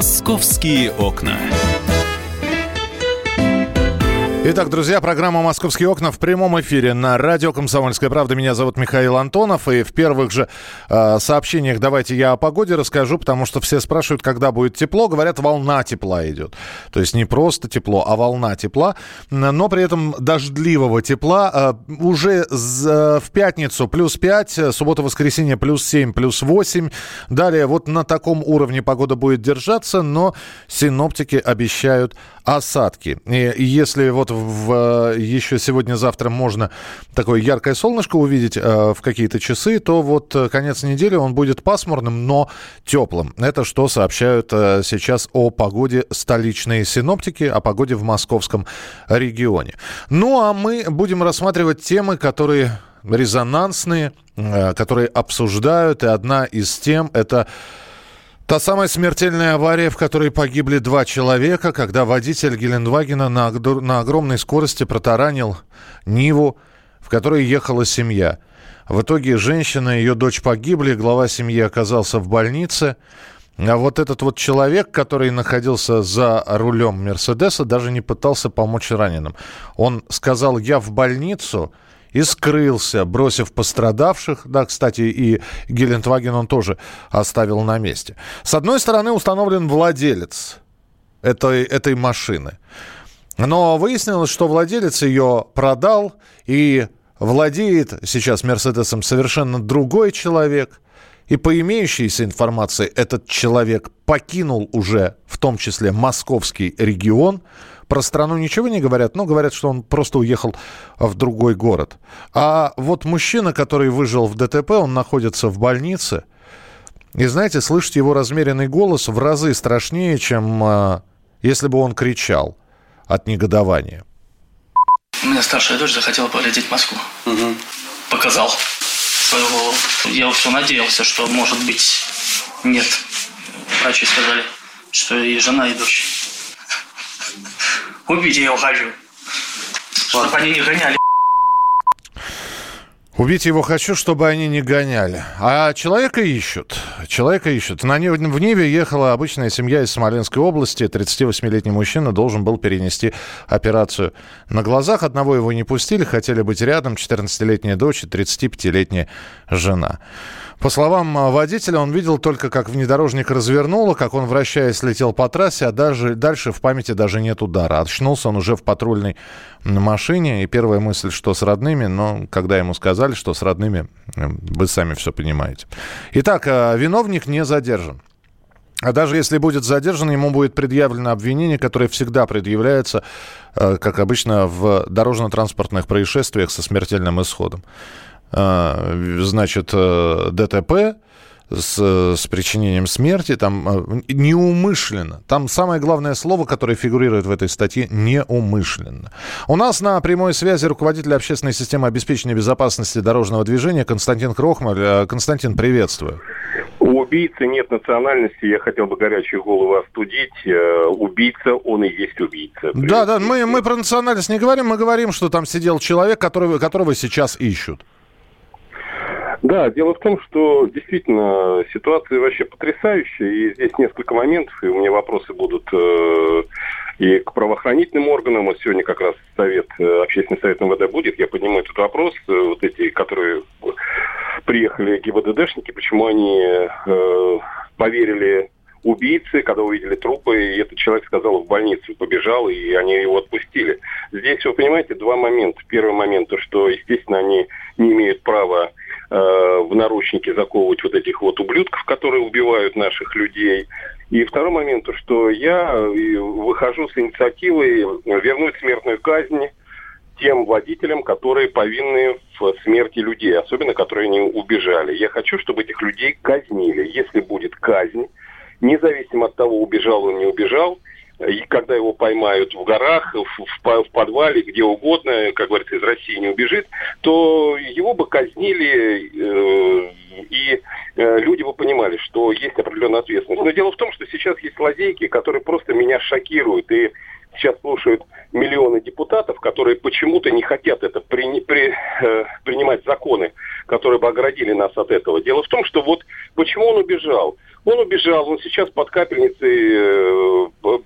Московские окна. Итак, друзья, программа «Московские окна» в прямом эфире на радио «Комсомольская правда». Меня зовут Михаил Антонов. И в первых же э, сообщениях давайте я о погоде расскажу, потому что все спрашивают, когда будет тепло. Говорят, волна тепла идет. То есть не просто тепло, а волна тепла. Но при этом дождливого тепла э, уже з, в пятницу плюс 5, суббота-воскресенье плюс 7, плюс 8. Далее вот на таком уровне погода будет держаться, но синоптики обещают осадки. И если вот в, еще сегодня-завтра можно такое яркое солнышко увидеть э, в какие-то часы, то вот э, конец недели он будет пасмурным, но теплым. Это что сообщают э, сейчас о погоде столичные синоптики, о погоде в московском регионе. Ну а мы будем рассматривать темы, которые резонансные, которые обсуждают, и одна из тем это Та самая смертельная авария, в которой погибли два человека, когда водитель Гелендвагена на, на огромной скорости протаранил Ниву, в которой ехала семья. В итоге женщина и ее дочь погибли, глава семьи оказался в больнице. А вот этот вот человек, который находился за рулем Мерседеса, даже не пытался помочь раненым. Он сказал, я в больницу, и скрылся, бросив пострадавших. Да, кстати, и Гелендваген он тоже оставил на месте. С одной стороны, установлен владелец этой, этой машины. Но выяснилось, что владелец ее продал и владеет сейчас Мерседесом совершенно другой человек. И по имеющейся информации этот человек покинул уже в том числе московский регион, про страну ничего не говорят, но говорят, что он просто уехал в другой город. А вот мужчина, который выжил в ДТП, он находится в больнице. И знаете, слышать его размеренный голос в разы страшнее, чем э, если бы он кричал от негодования. У меня старшая дочь захотела полететь в Москву. Угу. Показал свою голову. Я все надеялся, что, может быть, нет. Врачи сказали, что и жена, и дочь. Убить я его хочу. Чтобы они не гоняли. Убить его хочу, чтобы они не гоняли. А человека ищут. Человека ищут. На Ниве, в Ниве ехала обычная семья из Смоленской области. 38-летний мужчина должен был перенести операцию. На глазах одного его не пустили, хотели быть рядом. 14-летняя дочь и 35-летняя жена. По словам а, водителя, он видел только, как внедорожник развернуло, как он, вращаясь, летел по трассе, а даже, дальше в памяти даже нет удара. Очнулся он уже в патрульной машине, и первая мысль, что с родными, но когда ему сказали, что с родными, вы сами все понимаете. Итак, а, виновник не задержан. А даже если будет задержан, ему будет предъявлено обвинение, которое всегда предъявляется, э, как обычно, в дорожно-транспортных происшествиях со смертельным исходом. А, значит, э, ДТП с, с причинением смерти, там э, неумышленно. Там самое главное слово, которое фигурирует в этой статье, неумышленно. У нас на прямой связи руководитель общественной системы обеспечения безопасности дорожного движения Константин Крохмаль. Э, Константин, приветствую. У убийцы нет национальности, я хотел бы горячую голову остудить. Убийца, он и есть убийца. Да, да, мы, мы про национальность не говорим, мы говорим, что там сидел человек, которого, которого сейчас ищут. Да, дело в том, что действительно ситуация вообще потрясающая, и здесь несколько моментов, и у меня вопросы будут э, и к правоохранительным органам. Вот сегодня как раз совет, э, общественный совет МВД будет, я подниму этот вопрос, э, вот эти, которые приехали ГИБДДшники, почему они э, поверили убийцы, когда увидели трупы, и этот человек сказал в больницу, побежал, и они его отпустили. Здесь, вы понимаете, два момента. Первый момент, то, что, естественно, они не имеют права в наручники заковывать вот этих вот ублюдков, которые убивают наших людей. И второй момент, что я э, выхожу с инициативой вернуть смертную казнь тем водителям, которые повинны в смерти людей, особенно которые не убежали. Я хочу, чтобы этих людей казнили. Если будет казнь, независимо от того, убежал он, не убежал, и когда его поймают в горах, в, в, в подвале, где угодно, как говорится, из России не убежит, то его бы казнили, э, и э, люди бы понимали, что есть определенная ответственность. Но дело в том, что сейчас есть лазейки, которые просто меня шокируют, и сейчас слушают миллионы депутатов, которые почему-то не хотят это при, при, э, принимать законы, которые бы оградили нас от этого. Дело в том, что вот почему он убежал. Он убежал, он сейчас под капельницей э,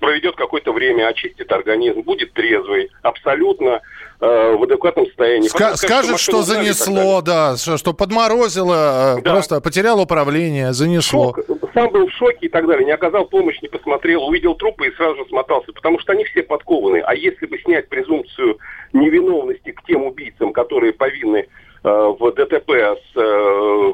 проведет какое-то время, очистит организм, будет трезвый, абсолютно э, в адекватном состоянии. Ска- скажет, что, что занесло, да, что, что подморозило, э, да. просто потерял управление, занесло. Шок, сам был в шоке и так далее, не оказал помощь, не посмотрел, увидел трупы и сразу же смотался, потому что они все подкованы. А если бы снять презумпцию невиновности к тем убийцам, которые повинны э, в ДТП с, э,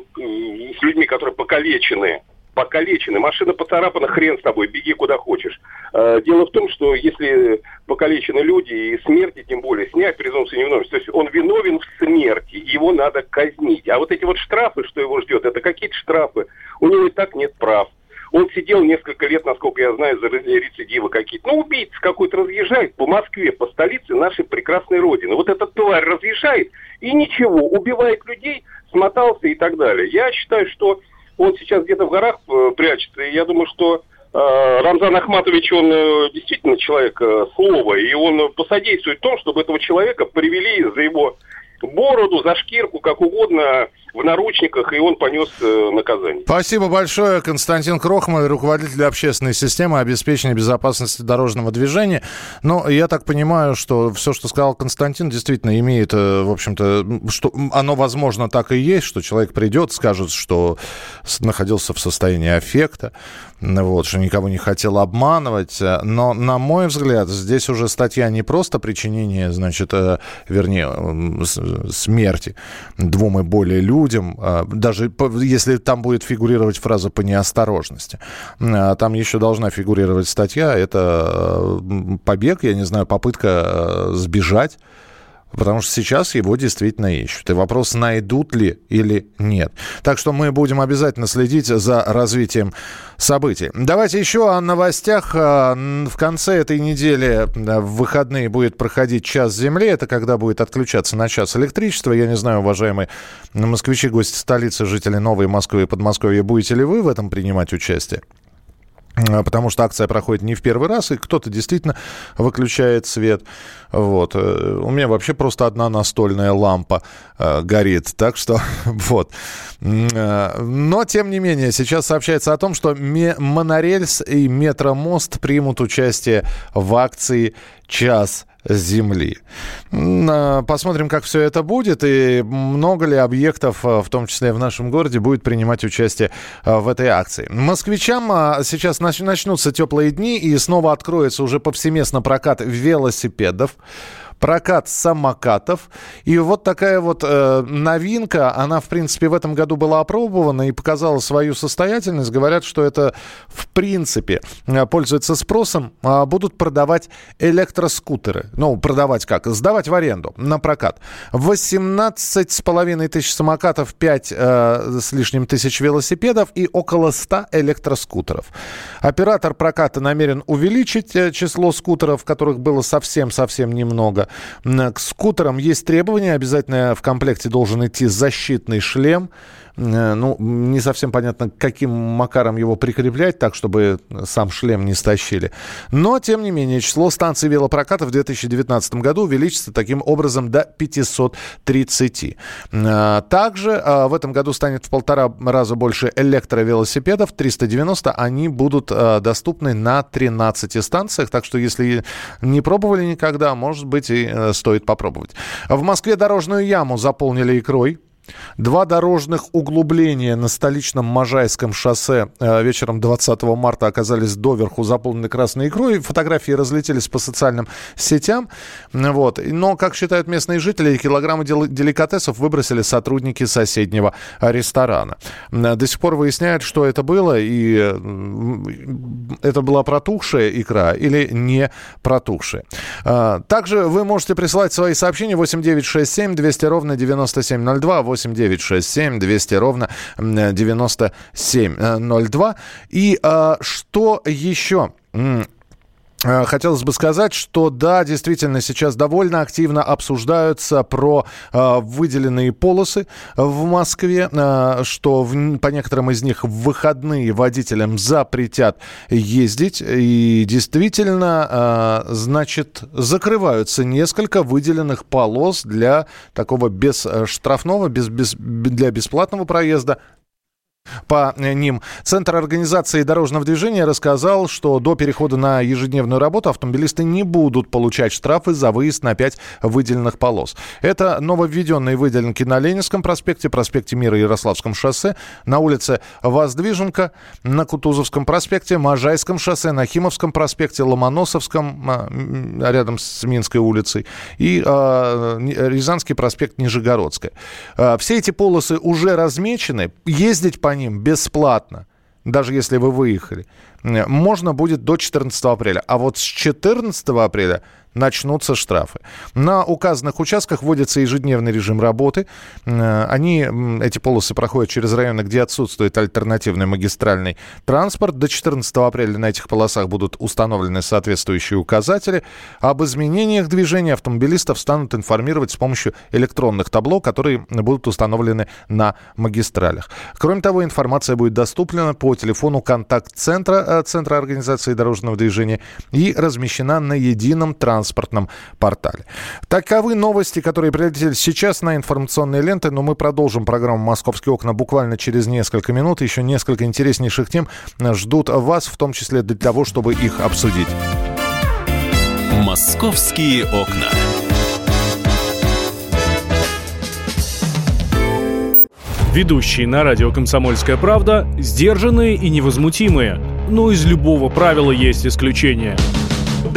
с людьми, которые покалечены, покалечены, машина поцарапана, хрен с тобой, беги куда хочешь. Э, дело в том, что если покалечены люди и смерти, тем более, снять презумпцию невиновности, то есть он виновен в смерти, его надо казнить. А вот эти вот штрафы, что его ждет, это какие-то штрафы. У него и так нет прав. Он сидел несколько лет, насколько я знаю, за рецидивы какие-то. Ну, убийца какой-то разъезжает по Москве, по столице нашей прекрасной Родины. Вот этот тварь разъезжает и ничего, убивает людей, смотался и так далее. Я считаю, что он сейчас где-то в горах э, прячется, и я думаю, что э, Рамзан Ахматович, он э, действительно человек слова, и он посодействует в том, чтобы этого человека привели за его бороду, за шкирку, как угодно, в наручниках, и он понес э, наказание. Спасибо большое. Константин Крохман, руководитель общественной системы обеспечения безопасности дорожного движения. Но я так понимаю, что все, что сказал Константин, действительно имеет, э, в общем-то, что оно, возможно, так и есть, что человек придет, скажет, что находился в состоянии аффекта, вот, что никого не хотел обманывать. Но, на мой взгляд, здесь уже статья не просто причинение, значит, э, вернее, смерти двум и более людям, людям, а, даже если там будет фигурировать фраза по неосторожности. А, там еще должна фигурировать статья, это а, побег, я не знаю, попытка сбежать Потому что сейчас его действительно ищут. И вопрос, найдут ли или нет. Так что мы будем обязательно следить за развитием событий. Давайте еще о новостях. А, в конце этой недели в выходные будет проходить час Земли. Это когда будет отключаться на час электричество. Я не знаю, уважаемые москвичи, гости столицы, жители Новой Москвы и Подмосковья, будете ли вы в этом принимать участие? А, потому что акция проходит не в первый раз, и кто-то действительно выключает свет. Вот. Э, у меня вообще просто одна настольная лампа э, горит. Так что вот. Э, но, тем не менее, сейчас сообщается о том, что монорельс и метромост примут участие в акции «Час Земли. А, посмотрим, как все это будет и много ли объектов, а, в том числе в нашем городе, будет принимать участие а, в этой акции. Москвичам сейчас начнутся теплые дни и снова откроется уже повсеместно прокат велосипедов прокат самокатов. И вот такая вот э, новинка, она, в принципе, в этом году была опробована и показала свою состоятельность. Говорят, что это, в принципе, э, пользуется спросом. Э, будут продавать электроскутеры. Ну, продавать как? Сдавать в аренду на прокат. 18 с половиной тысяч самокатов, 5 э, с лишним тысяч велосипедов и около 100 электроскутеров. Оператор проката намерен увеличить э, число скутеров, которых было совсем-совсем немного. К скутерам есть требования. Обязательно в комплекте должен идти защитный шлем. Э, ну, не совсем понятно, каким макаром его прикреплять, так, чтобы сам шлем не стащили. Но, тем не менее, число станций велопроката в 2019 году увеличится таким образом до 530. Э, также э, в этом году станет в полтора раза больше электровелосипедов, 390. Они будут доступны на 13 станциях, так что если не пробовали никогда, может быть, и стоит попробовать. В Москве дорожную яму заполнили икрой. Два дорожных углубления на столичном Можайском шоссе э, вечером 20 марта оказались доверху заполнены красной икрой. Фотографии разлетелись по социальным сетям. Вот. Но, как считают местные жители, килограммы деликатесов выбросили сотрудники соседнего ресторана. До сих пор выясняют, что это было, и э, это была протухшая икра или не протухшая. А, также вы можете присылать свои сообщения 8967 200 ровно 9702 8 9 6 7 200 ровно 9702. И а, что еще? Э, хотелось бы сказать, что да, действительно, сейчас довольно активно обсуждаются про э, выделенные полосы в Москве, э, что в, по некоторым из них в выходные водителям запретят ездить. И действительно, э, значит, закрываются несколько выделенных полос для такого бесштрафного, без, без, для бесплатного проезда по ним. Центр организации дорожного движения рассказал, что до перехода на ежедневную работу автомобилисты не будут получать штрафы за выезд на 5 выделенных полос. Это нововведенные выделенки на Ленинском проспекте, проспекте Мира и Ярославском шоссе, на улице Воздвиженка, на Кутузовском проспекте, Можайском шоссе, на Химовском проспекте, Ломоносовском, а, рядом с Минской улицей, и э, Рязанский проспект Нижегородская. Все эти полосы уже размечены. Ездить по ним бесплатно, даже если вы выехали, можно будет до 14 апреля. А вот с 14 апреля начнутся штрафы. На указанных участках вводится ежедневный режим работы. Э, они, эти полосы проходят через районы, где отсутствует альтернативный магистральный транспорт. До 14 апреля на этих полосах будут установлены соответствующие указатели. Об изменениях движения автомобилистов станут информировать с помощью электронных табло, которые будут установлены на магистралях. Кроме того, информация будет доступна по телефону контакт-центра э, Центра организации дорожного движения и размещена на едином транспорте транспортном портале. Таковы новости, которые прилетели сейчас на информационные ленты, но мы продолжим программу «Московские окна» буквально через несколько минут. Еще несколько интереснейших тем ждут вас, в том числе для того, чтобы их обсудить. «Московские окна». Ведущие на радио «Комсомольская правда» сдержанные и невозмутимые. Но из любого правила есть исключение –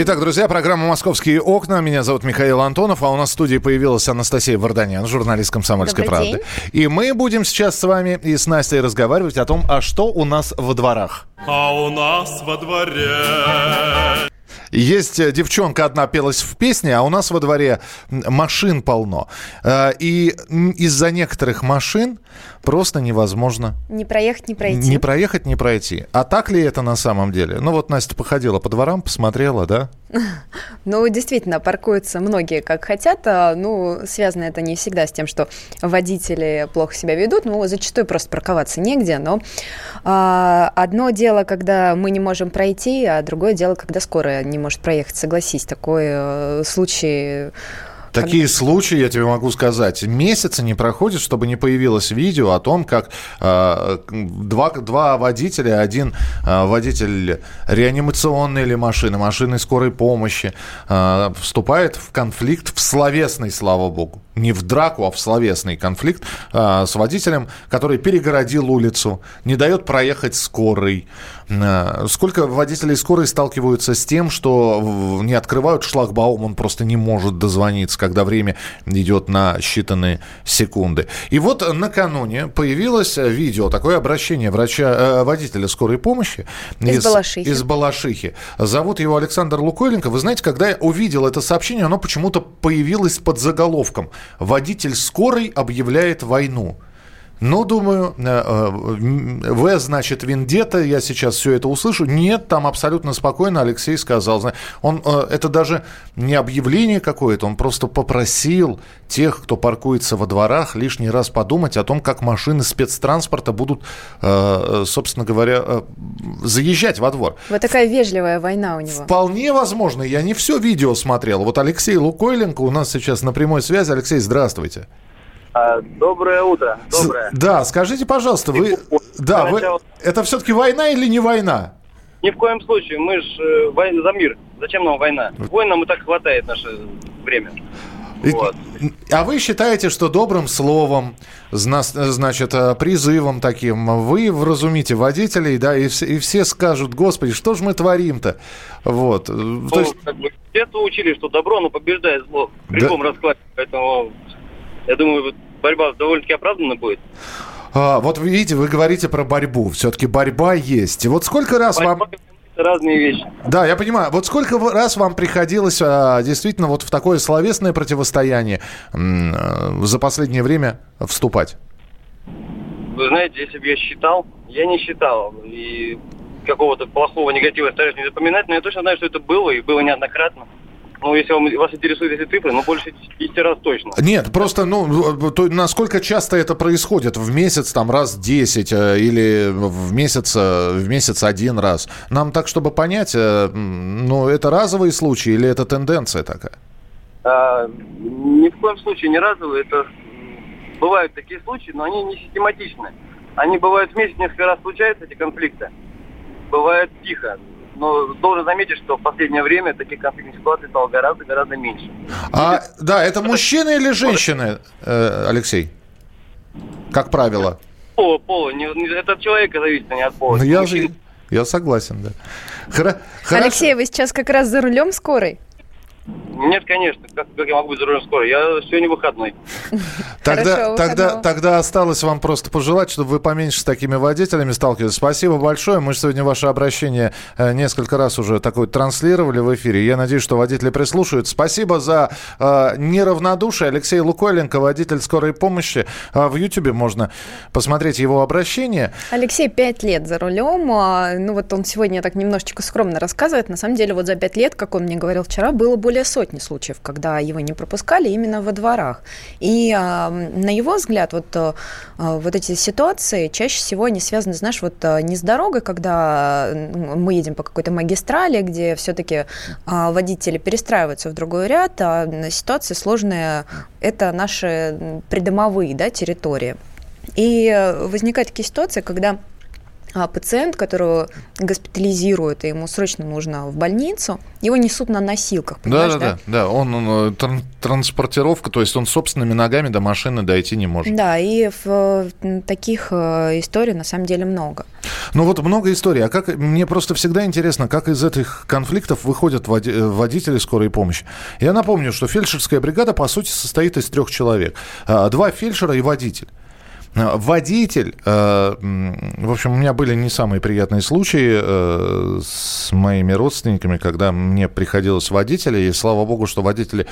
Итак, друзья, программа «Московские окна». Меня зовут Михаил Антонов, а у нас в студии появилась Анастасия Варданян, журналист «Комсомольской Добрый правды». День. И мы будем сейчас с вами и с Настей разговаривать о том, а что у нас во дворах. А у нас во дворе есть э, девчонка одна пелась в песне, а у нас во дворе машин полно. Э, и из-за некоторых машин просто невозможно... Не проехать, не пройти. Не проехать, не пройти. А так ли это на самом деле? Ну вот Настя походила по дворам, посмотрела, да? Ну, действительно, паркуются многие как хотят. А, ну, связано это не всегда с тем, что водители плохо себя ведут. Ну, зачастую просто парковаться негде. Но а, одно дело, когда мы не можем пройти, а другое дело, когда скорая не может проехать. Согласись, такой э, случай Такие как... случаи, я тебе могу сказать, месяца не проходит, чтобы не появилось видео о том, как э, два, два водителя, один э, водитель реанимационной или машины, машины скорой помощи, э, вступает в конфликт, в словесный, слава богу, не в драку, а в словесный конфликт э, с водителем, который перегородил улицу, не дает проехать скорой. Э, сколько водителей скорой сталкиваются с тем, что не открывают шлагбаум, он просто не может дозвониться, когда время идет на считанные секунды. И вот накануне появилось видео, такое обращение врача, э, водителя скорой помощи из, из Балашихи. Из Балашихи. Зовут его Александр Лукойленко. Вы знаете, когда я увидел это сообщение, оно почему-то появилось под заголовком «Водитель скорой объявляет войну». Ну, думаю, э, э, В, значит, Вендета, я сейчас все это услышу. Нет, там абсолютно спокойно Алексей сказал. Он, э, это даже не объявление какое-то, он просто попросил тех, кто паркуется во дворах, лишний раз подумать о том, как машины спецтранспорта будут, собственно говоря, заезжать во двор. Вот такая вежливая война у него. Вполне возможно. Я не все видео смотрел. Вот Алексей Лукойленко у нас сейчас на прямой связи. Алексей, здравствуйте. А, доброе утро. Доброе. Да, скажите, пожалуйста, вы... Да, вы... Это все-таки война или не война? Ни в коем случае. Мы же э, за мир. Зачем нам война? Война нам и так хватает наше время. Вот. А вы считаете, что добрым словом, значит, э, призывом таким вы вразумите водителей, да, и все, и все скажут, господи, что же мы творим-то? Вот. Ну, То есть... как бы, детство учили, что добро, оно побеждает зло при да. любом раскладе. Поэтому, я думаю, борьба довольно-таки оправдана будет. А, вот видите, вы говорите про борьбу. Все-таки борьба есть. Вот сколько раз борьба... вам разные вещи. Да, я понимаю. Вот сколько раз вам приходилось а, действительно вот в такое словесное противостояние м, а, за последнее время вступать? Вы знаете, если бы я считал, я не считал. И какого-то плохого негатива стараюсь не запоминать, но я точно знаю, что это было, и было неоднократно. Ну, если вам, вас интересуют эти цифры, ну, больше 10 раз точно. Нет, просто, ну, то, насколько часто это происходит? В месяц, там, раз 10 э, или в месяц, э, в месяц один раз? Нам так, чтобы понять, э, ну, это разовые случаи или это тенденция такая? А, ни в коем случае не разовые. Это бывают такие случаи, но они не систематичны. Они бывают в месяц несколько раз случаются, эти конфликты. Бывает тихо но должен заметить, что в последнее время таких конфликтных ситуаций стало гораздо-гораздо меньше. А, да, это мужчины или женщины, э, Алексей? Как правило. Пола, пола. Не, это от человека зависит, а не от пола. Ну, я, же, я согласен, да. Хоро, Алексей, вы сейчас как раз за рулем скорой? Нет, конечно. Как, как я могу быть за рулем скоро? Я сегодня выходной. Тогда, Хорошо, тогда, тогда осталось вам просто пожелать, чтобы вы поменьше с такими водителями сталкивались. Спасибо большое. Мы сегодня ваше обращение э, несколько раз уже такое транслировали в эфире. Я надеюсь, что водители прислушаются. Спасибо за э, неравнодушие. Алексей Лукойленко, водитель скорой помощи. Э, в Ютьюбе можно посмотреть его обращение. Алексей пять лет за рулем. А, ну вот он сегодня так немножечко скромно рассказывает. На самом деле вот за пять лет, как он мне говорил вчера, было более сотни сотни случаев, когда его не пропускали именно во дворах. И а, на его взгляд, вот, а, вот эти ситуации чаще всего они связаны, знаешь, вот а, не с дорогой, когда мы едем по какой-то магистрали, где все-таки а, водители перестраиваются в другой ряд, а ситуации сложные – это наши придомовые да, территории. И возникают такие ситуации, когда пациент, которого госпитализируют, и ему срочно нужно в больницу, его несут на носилках, да, да, да, да, он, он тран транспортировка, то есть он собственными ногами до машины дойти не может. Да, и в, таких э, историй на самом деле много. Ну вот много историй. А как мне просто всегда интересно, как из этих конфликтов выходят води водители скорой помощи. Я напомню, что фельдшерская бригада по сути состоит из трех человек: а, два фельдшера и водитель. Э, водитель, э, в общем, у меня были не самые приятные случаи э, с моими родственниками, когда мне приходилось водителя, и слава богу, что водители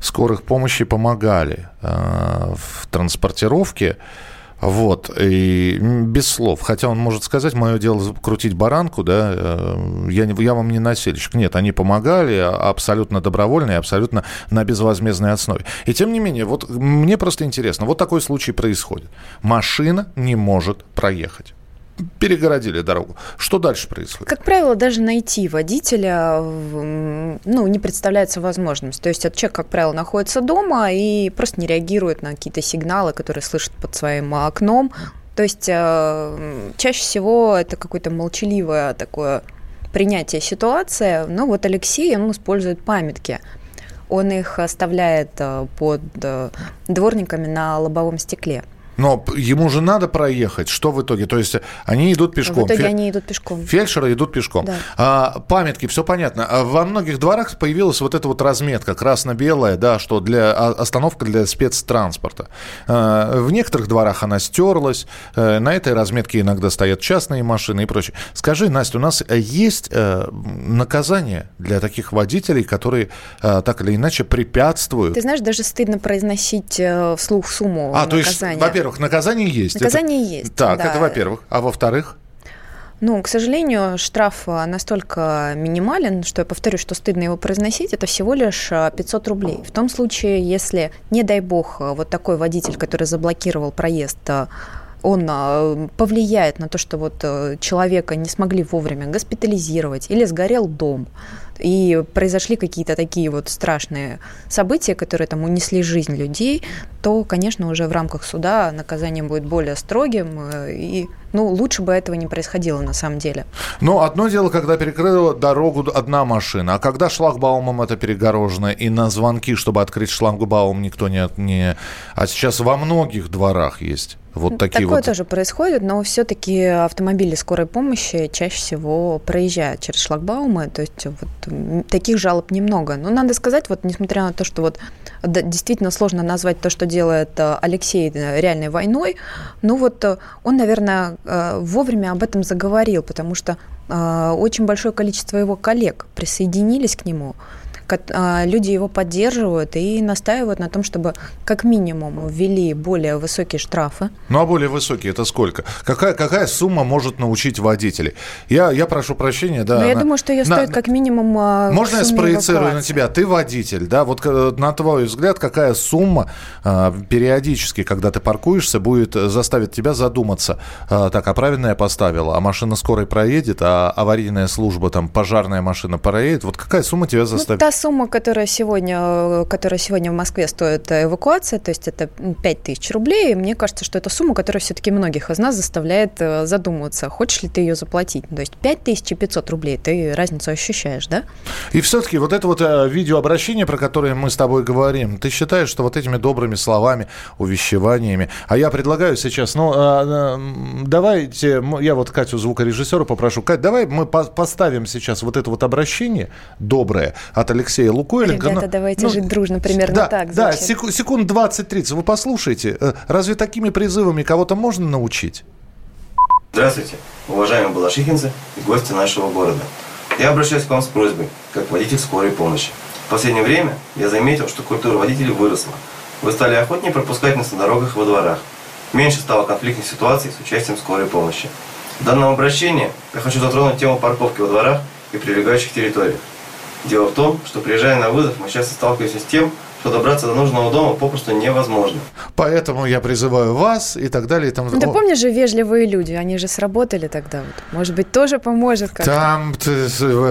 скорых помощи помогали в транспортировке. Вот, и без слов. Хотя он может сказать, мое дело крутить баранку, да, э, я, я вам не насильщик. Нет, они помогали абсолютно добровольно и абсолютно на безвозмездной основе. И тем не менее, вот мне просто интересно, вот такой случай происходит. Машина не может проехать перегородили дорогу. Что дальше происходит? Как правило, даже найти водителя ну, не представляется возможность. То есть этот человек, как правило, находится дома и просто не реагирует на какие-то сигналы, которые слышит под своим окном. То есть э, чаще всего это какое-то молчаливое такое принятие ситуации. Но вот Алексей, он использует памятки. Он их оставляет э, под э, дворниками на лобовом стекле. Но ему же надо проехать. Что в итоге? То есть они идут пешком. В итоге Фель... они идут пешком. Фельдшеры идут пешком. Да. А, памятки, все понятно. А во многих дворах появилась вот эта вот разметка красно-белая, да, что для а, остановка для спецтранспорта. А, в некоторых дворах она стерлась. А, на этой разметке иногда стоят частные машины и прочее. Скажи, Настя, у нас есть а, наказание для таких водителей, которые а, так или иначе препятствуют? Ты знаешь, даже стыдно произносить вслух сумму а, наказания. То есть, во-первых, во-первых, наказание есть. Наказание это... есть. Так, да. это во-первых. А во-вторых? Ну, к сожалению, штраф э, настолько минимален, что я повторю, что стыдно его произносить, это всего лишь 500 э, рублей. В том случае, если, не дай бог, э, вот такой водитель, который заблокировал проезд, он повлияет на то, что вот человека не смогли вовремя госпитализировать или сгорел дом, и произошли какие-то такие вот страшные события, которые там унесли жизнь людей, то, конечно, уже в рамках суда наказание будет более строгим, и ну, лучше бы этого не происходило на самом деле. Ну, одно дело, когда перекрыла дорогу одна машина, а когда шлагбаумом это перегорожено, и на звонки, чтобы открыть шлагбаум, никто не... не... А сейчас во многих дворах есть вот такие Такое вот... тоже происходит, но все-таки автомобили скорой помощи чаще всего проезжают через шлагбаумы, то есть вот таких жалоб немного. Но надо сказать, вот несмотря на то, что вот да, действительно сложно назвать то, что делает э, Алексей э, реальной войной, ну вот э, он, наверное, вовремя об этом заговорил, потому что очень большое количество его коллег присоединились к нему. А, люди его поддерживают и настаивают на том, чтобы как минимум ввели более высокие штрафы. Ну а более высокие это сколько? Какая, какая сумма может научить водителей? Я, я прошу прощения, да. Но ну, я на, думаю, что ее на, стоит как минимум а, Можно я спроецирую на тебя? Ты водитель, да? Вот э, на твой взгляд, какая сумма а, периодически, когда ты паркуешься, будет заставить тебя задуматься, так, а правильно я поставила, а машина скорой проедет, а аварийная служба, там, пожарная машина проедет, вот какая сумма тебя заставит? Ну, та сумма, которая сегодня, которая сегодня в Москве стоит э, эвакуация, то есть это 5 тысяч рублей, мне кажется, что это сумма, которая все-таки многих из нас заставляет э, задумываться, хочешь ли ты ее заплатить. То есть 5 тысяч и 500 рублей, ты разницу ощущаешь, да? И все-таки вот это вот э, видеообращение, про которое мы с тобой говорим, ты считаешь, что вот этими добрыми словами, увещеваниями, а я предлагаю сейчас, ну, а, давайте, я вот Катю, звукорежиссера, попрошу, Кать, давай мы поставим сейчас вот это вот обращение доброе от Алексея Алексея Лукойлика. Ребята, давайте ну, жить дружно, примерно да, так. Да, секунд, секунд 20-30. Вы послушайте, э, разве такими призывами кого-то можно научить? Здравствуйте, уважаемые балашихинцы и гости нашего города. Я обращаюсь к вам с просьбой, как водитель скорой помощи. В последнее время я заметил, что культура водителей выросла. Вы стали охотнее пропускать нас на дорогах и во дворах. Меньше стало конфликтных ситуаций с участием скорой помощи. В данном обращении я хочу затронуть тему парковки во дворах и прилегающих территориях. Дело в том, что приезжая на вызов, мы часто сталкиваемся с тем, что добраться до нужного дома попросту невозможно. Поэтому я призываю вас и так далее. И там... Да помнишь же вежливые люди, они же сработали тогда. Вот. Может быть, тоже поможет как-то. Там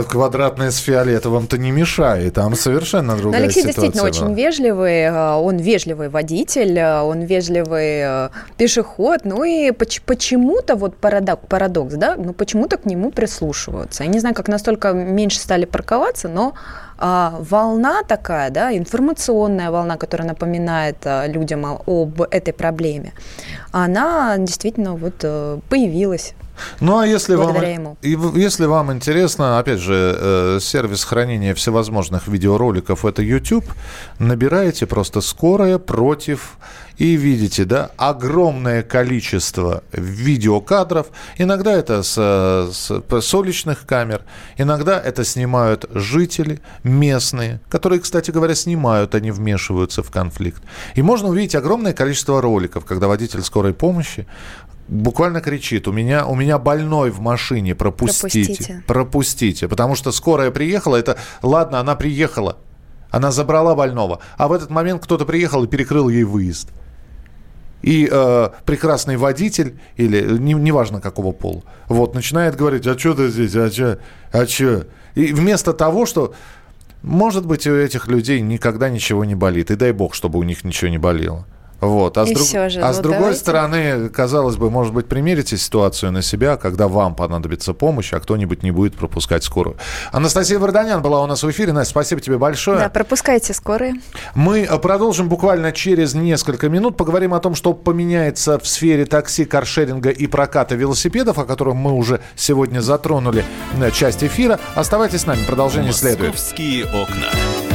квадратная с фиолетовым-то не мешает, там совершенно другая Но Алексей ситуация. действительно очень вежливый, а, он вежливый водитель, а, он вежливый а, пешеход, ну и почему-то вот парадокс, парадокс, да, ну почему-то к нему прислушиваются. Я не знаю, как настолько меньше стали парковаться, но а, волна такая, да, информационная волна, которая напоминает а, людям об этой проблеме, она действительно вот э, появилась. Ну а если вам, ему. если вам интересно, опять же, э, сервис хранения всевозможных видеороликов это YouTube, набираете просто скорая против и видите, да, огромное количество видеокадров. Иногда это с, с, с уличных камер, иногда это снимают жители местные, которые, кстати говоря, снимают, они вмешиваются в конфликт. И можно увидеть огромное количество роликов, когда водитель скорой помощи буквально кричит, у меня, у меня больной в машине, пропустите, пропустите. Пропустите. Потому что скорая приехала, это, ладно, она приехала, она забрала больного, а в этот момент кто-то приехал и перекрыл ей выезд и э, прекрасный водитель, или не, неважно какого пола, вот, начинает говорить, а что ты здесь, а что, а что? И вместо того, что, может быть, у этих людей никогда ничего не болит, и дай бог, чтобы у них ничего не болело. Вот. А, с, друг... же, а ну, с другой давайте. стороны, казалось бы, может быть, примерите ситуацию на себя, когда вам понадобится помощь, а кто-нибудь не будет пропускать скорую. Анастасия Варданян была у нас в эфире. Настя, спасибо тебе большое. Да, пропускайте скорые. Мы э, продолжим буквально через несколько минут. Поговорим о том, что поменяется в сфере такси, каршеринга и проката велосипедов, о котором мы уже сегодня затронули э, часть эфира. Оставайтесь с нами, продолжение следует. Московские окна.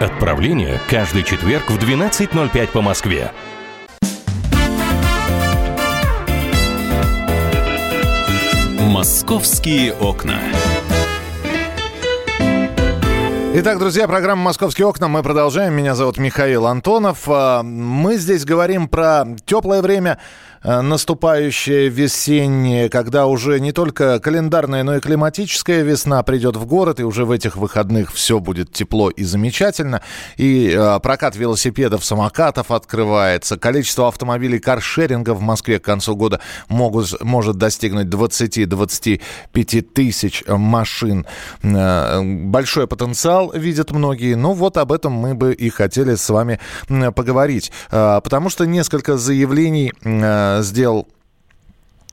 Отправление каждый четверг в 12.05 по Москве. «Московские окна». Итак, друзья, программа «Московские окна». Мы продолжаем. Меня зовут Михаил Антонов. А, мы здесь говорим про теплое время Э, наступающее весеннее, когда уже не только календарная, но и климатическая весна придет в город, и уже в этих выходных все будет тепло и замечательно. И э, прокат велосипедов, самокатов открывается. Количество автомобилей каршеринга в Москве к концу года могут, может достигнуть 20-25 тысяч машин. Э, большой потенциал видят многие. Ну вот об этом мы бы и хотели с вами поговорить. Э, потому что несколько заявлений э, сделал Э,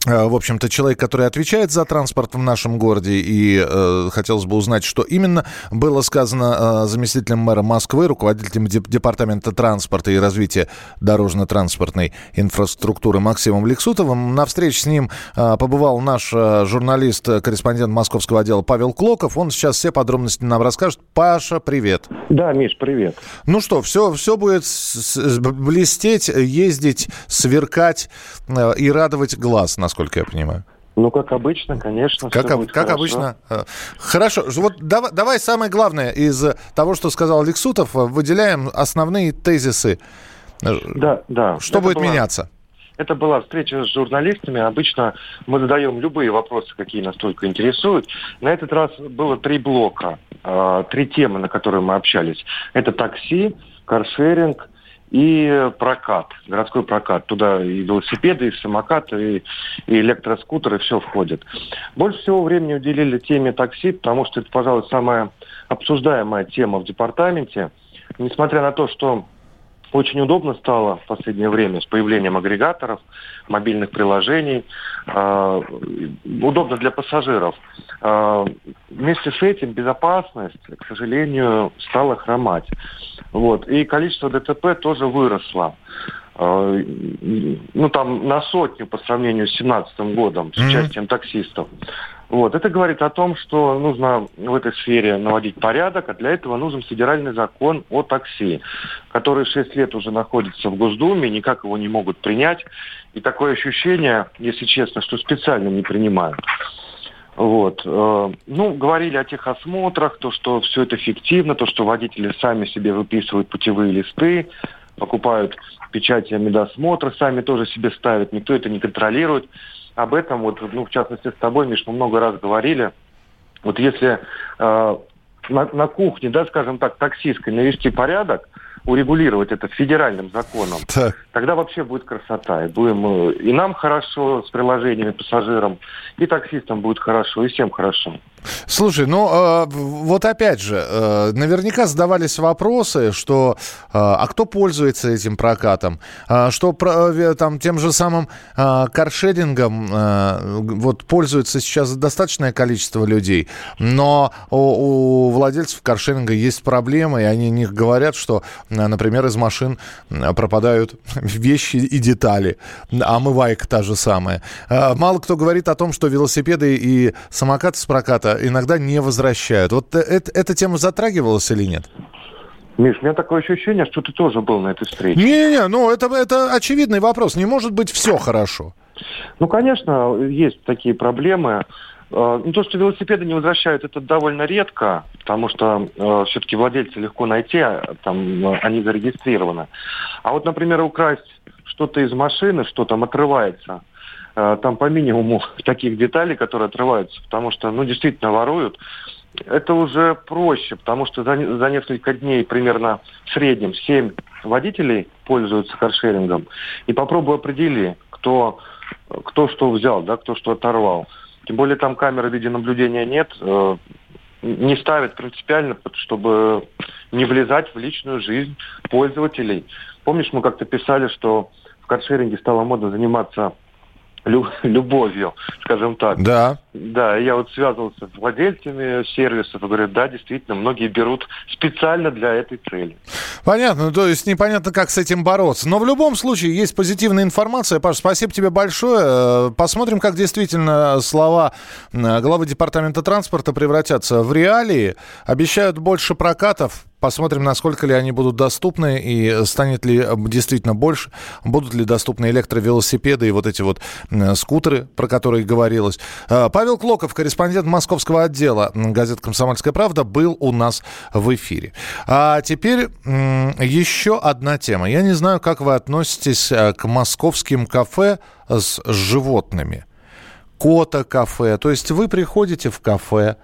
в общем-то, человек, который отвечает за транспорт в нашем городе, и э, хотелось бы узнать, что именно было сказано э, заместителем мэра Москвы, руководителем департамента транспорта и развития дорожно-транспортной инфраструктуры Максимом Лексутовым. На встрече с ним э, побывал наш э, журналист, корреспондент московского отдела Павел Клоков. Он сейчас все подробности нам расскажет. Паша, привет. Да, Миш, привет. Ну что, все, все будет с, с, блестеть, ездить, сверкать э, и радовать глаз, насколько насколько я понимаю. Ну, как обычно, конечно. Как, об, как обычно. Э, хорошо. Вот давай, давай самое главное из того, что сказал Лексутов, выделяем основные тезисы. Да, да. Что Это будет была... меняться? Это была встреча с журналистами. Обычно мы задаем любые вопросы, какие нас только интересуют. На этот раз было три блока, э, три темы, на которые мы общались. Это такси, каршеринг и прокат, городской прокат. Туда и велосипеды, и самокаты, и, и электроскутеры, все входит. Больше всего времени уделили теме такси, потому что это, пожалуй, самая обсуждаемая тема в департаменте. Несмотря на то, что очень удобно стало в последнее время с появлением агрегаторов, мобильных приложений. Э, удобно для пассажиров. Э, вместе с этим безопасность, к сожалению, стала хромать. Вот. И количество ДТП тоже выросло. Э, ну, там на сотню по сравнению с 2017 годом с участием таксистов. Вот. Это говорит о том, что нужно в этой сфере наводить порядок, а для этого нужен федеральный закон о такси, который 6 лет уже находится в Госдуме, никак его не могут принять. И такое ощущение, если честно, что специально не принимают. Вот. Э, ну, говорили о техосмотрах, то, что все это фиктивно, то, что водители сами себе выписывают путевые листы, покупают печати медосмотра, сами тоже себе ставят, никто это не контролирует об этом, вот, ну, в частности, с тобой, Миш, мы много раз говорили. Вот если э, на, на кухне, да, скажем так, таксистской навести порядок, урегулировать это федеральным законом, так. тогда вообще будет красота. И, будем, э, и нам хорошо с приложениями пассажирам, и таксистам будет хорошо, и всем хорошо. Слушай, ну э, вот опять же, э, наверняка задавались вопросы, что э, а кто пользуется этим прокатом, э, что про, там тем же самым э, каршерингом э, вот пользуется сейчас достаточное количество людей, но у, у владельцев каршеринга есть проблемы, и они них говорят, что Э, например, из машин э, пропадают вещи и детали, омывайка та же самая. Э, мало кто говорит о том, что велосипеды и самокаты с проката иногда не возвращают. Вот это, эта тема затрагивалась или нет? Миш, у меня такое ощущение, что ты тоже был на этой встрече. Не-не, ну это, это очевидный вопрос. Не может быть все хорошо. Ну, конечно, есть такие проблемы. Э, ну, то, что велосипеды не возвращают, это довольно редко, потому что э, все-таки владельцы легко найти, а, там э, они зарегистрированы. А вот, например, украсть что-то из машины, что там отрывается, э, там по минимуму таких деталей, которые отрываются, потому что, ну, действительно воруют. Это уже проще, потому что за, за несколько дней примерно в среднем 7 водителей пользуются каршерингом. И попробуй определи, кто, кто что взял, да, кто что оторвал. Тем более там камеры видеонаблюдения нет. Э, не ставят принципиально, чтобы не влезать в личную жизнь пользователей. Помнишь, мы как-то писали, что в каршеринге стало модно заниматься любовью, скажем так. Да. Да, я вот связывался с владельцами сервисов и говорю, да, действительно, многие берут специально для этой цели. Понятно, то есть непонятно, как с этим бороться. Но в любом случае есть позитивная информация. Паш, спасибо тебе большое. Посмотрим, как действительно слова главы департамента транспорта превратятся в реалии. Обещают больше прокатов, Посмотрим, насколько ли они будут доступны и станет ли действительно больше. Будут ли доступны электровелосипеды и вот эти вот скутеры, про которые говорилось. Павел Клоков, корреспондент московского отдела газеты «Комсомольская правда», был у нас в эфире. А теперь еще одна тема. Я не знаю, как вы относитесь к московским кафе с животными. Кота-кафе. То есть вы приходите в кафе,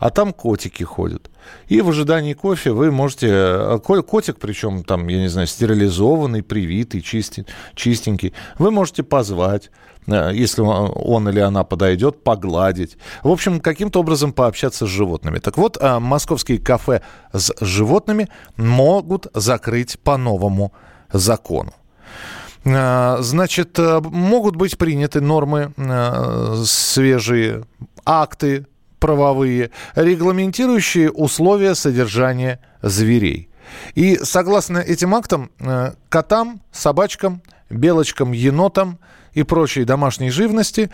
а там котики ходят. И в ожидании кофе вы можете... Э, котик, причем там, я не знаю, стерилизованный, привитый, чистенький. Вы можете позвать, э, если он или она подойдет, погладить. В общем, каким-то образом пообщаться с животными. Так вот, э, московские кафе с животными могут закрыть по новому закону. Значит, могут быть приняты нормы свежие, акты правовые, регламентирующие условия содержания зверей. И согласно этим актам, э, котам, собачкам, белочкам, енотам и прочей домашней живности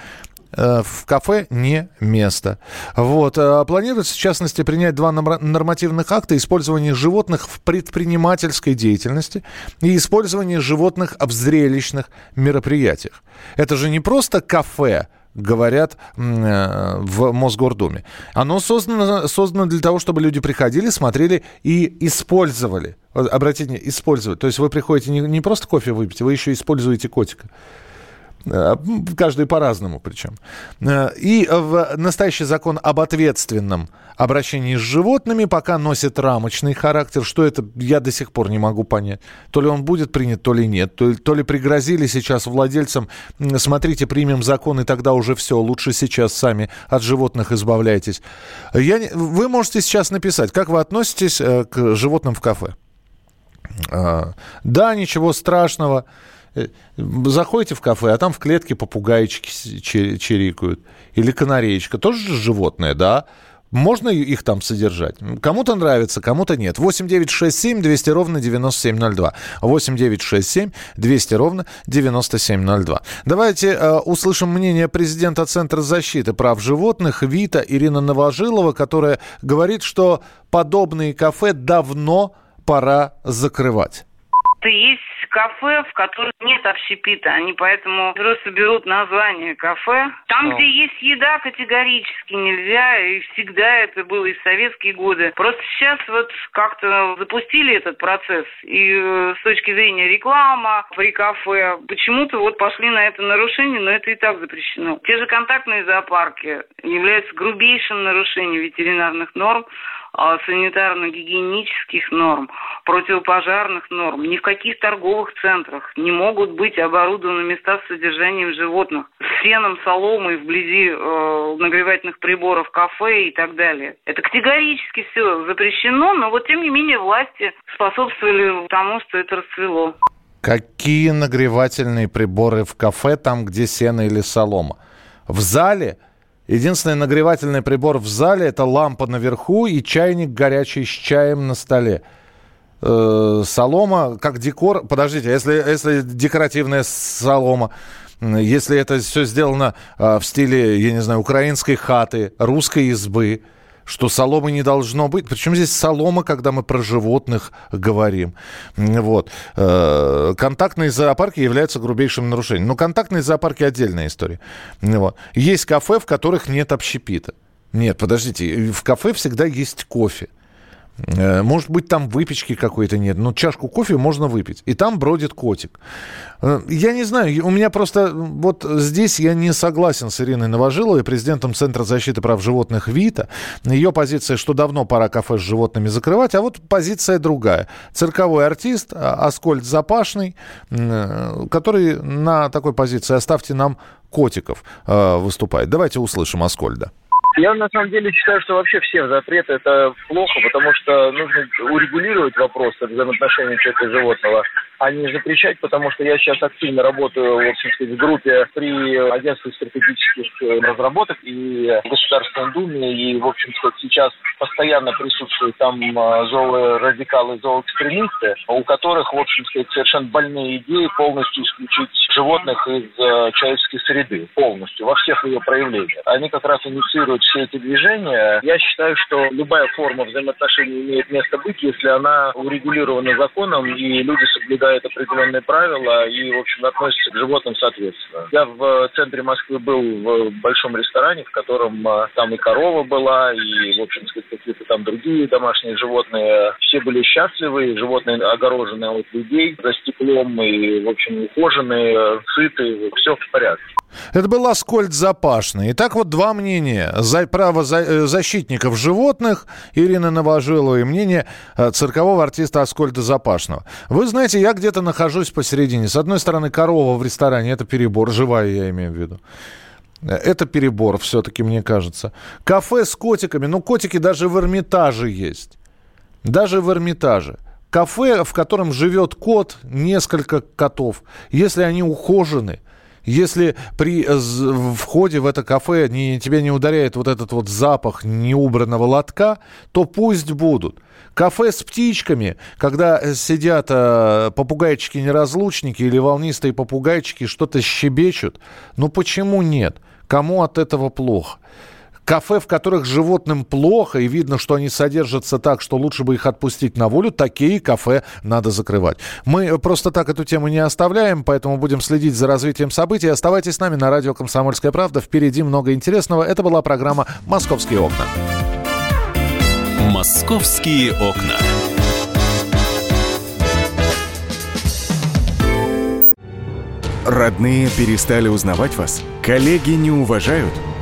э, в кафе не место. Вот. Э, планируется, в частности, принять два нормативных акта использования животных в предпринимательской деятельности и использование животных в зрелищных мероприятиях. Это же не просто кафе, говорят э, в Мосгордуме. Оно создано, создано для того, чтобы люди приходили, смотрели и использовали. Обратите, использовать. То есть вы приходите не, не просто кофе выпить, вы еще используете котика. Э, каждый по-разному причем. Э, и в настоящий закон об ответственном обращении с животными пока носит рамочный характер. Что это, я до сих пор не могу понять. То ли он будет принят, то ли нет. То, то ли пригрозили сейчас владельцам, смотрите, примем закон, и тогда уже все, лучше сейчас сами от животных избавляйтесь. Я, вы можете сейчас написать, как вы относитесь э, к животным в кафе. Да, ничего страшного. Э, заходите в кафе, а там в клетке попугайчики чирикают. Или канареечка. Тоже животное, да? Можно их там содержать? Кому-то нравится, кому-то нет. 8 9 6 7 200 ровно 9702. 8 9 6 7 200 ровно 9702. Давайте э, услышим мнение президента Центра защиты прав животных Вита Ирина Новожилова, которая говорит, что подобные кафе давно пора закрывать. Есть кафе, в которых нет общепита. Они поэтому просто берут название кафе. Там, где есть еда, категорически нельзя. И всегда это было и в советские годы. Просто сейчас вот как-то запустили этот процесс. И э, с точки зрения реклама при кафе почему-то вот пошли на это нарушение, но это и так запрещено. Те же контактные зоопарки являются грубейшим нарушением ветеринарных норм. А, санитарно-гигиенических норм, противопожарных норм. Ни в каких торговых центрах не могут быть оборудованы места с содержанием животных с феном, соломой вблизи э, нагревательных приборов, кафе и так далее. Это категорически все запрещено, но вот тем не менее власти способствовали тому, что это расцвело. Какие нагревательные приборы в кафе, там, где сено или солома? В зале Единственный нагревательный прибор в зале – это лампа наверху и чайник горячий с чаем на столе. Э, солома как декор. Подождите, если, если декоративная солома, если это все сделано э, в стиле, я не знаю, украинской хаты, русской избы – что соломы не должно быть. Причем здесь солома, когда мы про животных говорим. Вот. Э, контактные зоопарки являются грубейшим нарушением. Но контактные зоопарки отдельная история. Вот. Есть кафе, в которых нет общепита. Нет, подождите, в кафе всегда есть кофе. Э, может быть, там выпечки какой-то нет, но чашку кофе можно выпить. И там бродит котик. Э, я не знаю, у меня просто вот здесь я не согласен с Ириной Новожиловой, президентом Центра защиты прав животных ВИТА. Ее позиция, что давно пора кафе с животными закрывать, а вот позиция другая. Цирковой артист а, Аскольд Запашный, э, который на такой позиции «оставьте нам котиков» выступает. Давайте услышим Аскольда. Я на самом деле считаю, что вообще все запреты это плохо, потому что нужно урегулировать вопрос взаимоотношений человека и животного. А не запрещать, потому что я сейчас активно работаю, в общем в группе при агентстве стратегических э, разработок и Государственной Думе, и, в общем сейчас постоянно присутствуют там э, зоорадикалы, зооэкстремисты, у которых, в общем сказать, совершенно больные идеи полностью исключить животных из э, человеческой среды, полностью, во всех ее проявлениях. Они как раз инициируют все эти движения. Я считаю, что любая форма взаимоотношений имеет место быть, если она урегулирована законом, и люди соблюдают определенные правила и, в общем, относятся к животным соответственно. Я в центре Москвы был в большом ресторане, в котором э, там и корова была, и, в общем, какие-то там другие домашние животные. Все были счастливы, животные огорожены от людей за стеклом, и, в общем, ухоженные, сытые, все в порядке. Это был Аскольд Запашный. Итак, вот два мнения. За, право за, э, защитников животных Ирины Новожиловой и мнение э, циркового артиста Аскольда Запашного. Вы знаете, я где-то нахожусь посередине. С одной стороны, корова в ресторане – это перебор, живая я имею в виду. Это перебор все-таки, мне кажется. Кафе с котиками. Ну, котики даже в Эрмитаже есть. Даже в Эрмитаже. Кафе, в котором живет кот, несколько котов. Если они ухожены, если при входе в это кафе не, тебя не ударяет вот этот вот запах неубранного лотка, то пусть будут. Кафе с птичками, когда сидят э, попугайчики-неразлучники или волнистые попугайчики что-то щебечут, ну почему нет? Кому от этого плохо? Кафе, в которых животным плохо, и видно, что они содержатся так, что лучше бы их отпустить на волю, такие кафе надо закрывать. Мы просто так эту тему не оставляем, поэтому будем следить за развитием событий. Оставайтесь с нами на радио «Комсомольская правда». Впереди много интересного. Это была программа «Московские окна». «Московские окна». Родные перестали узнавать вас? Коллеги не уважают?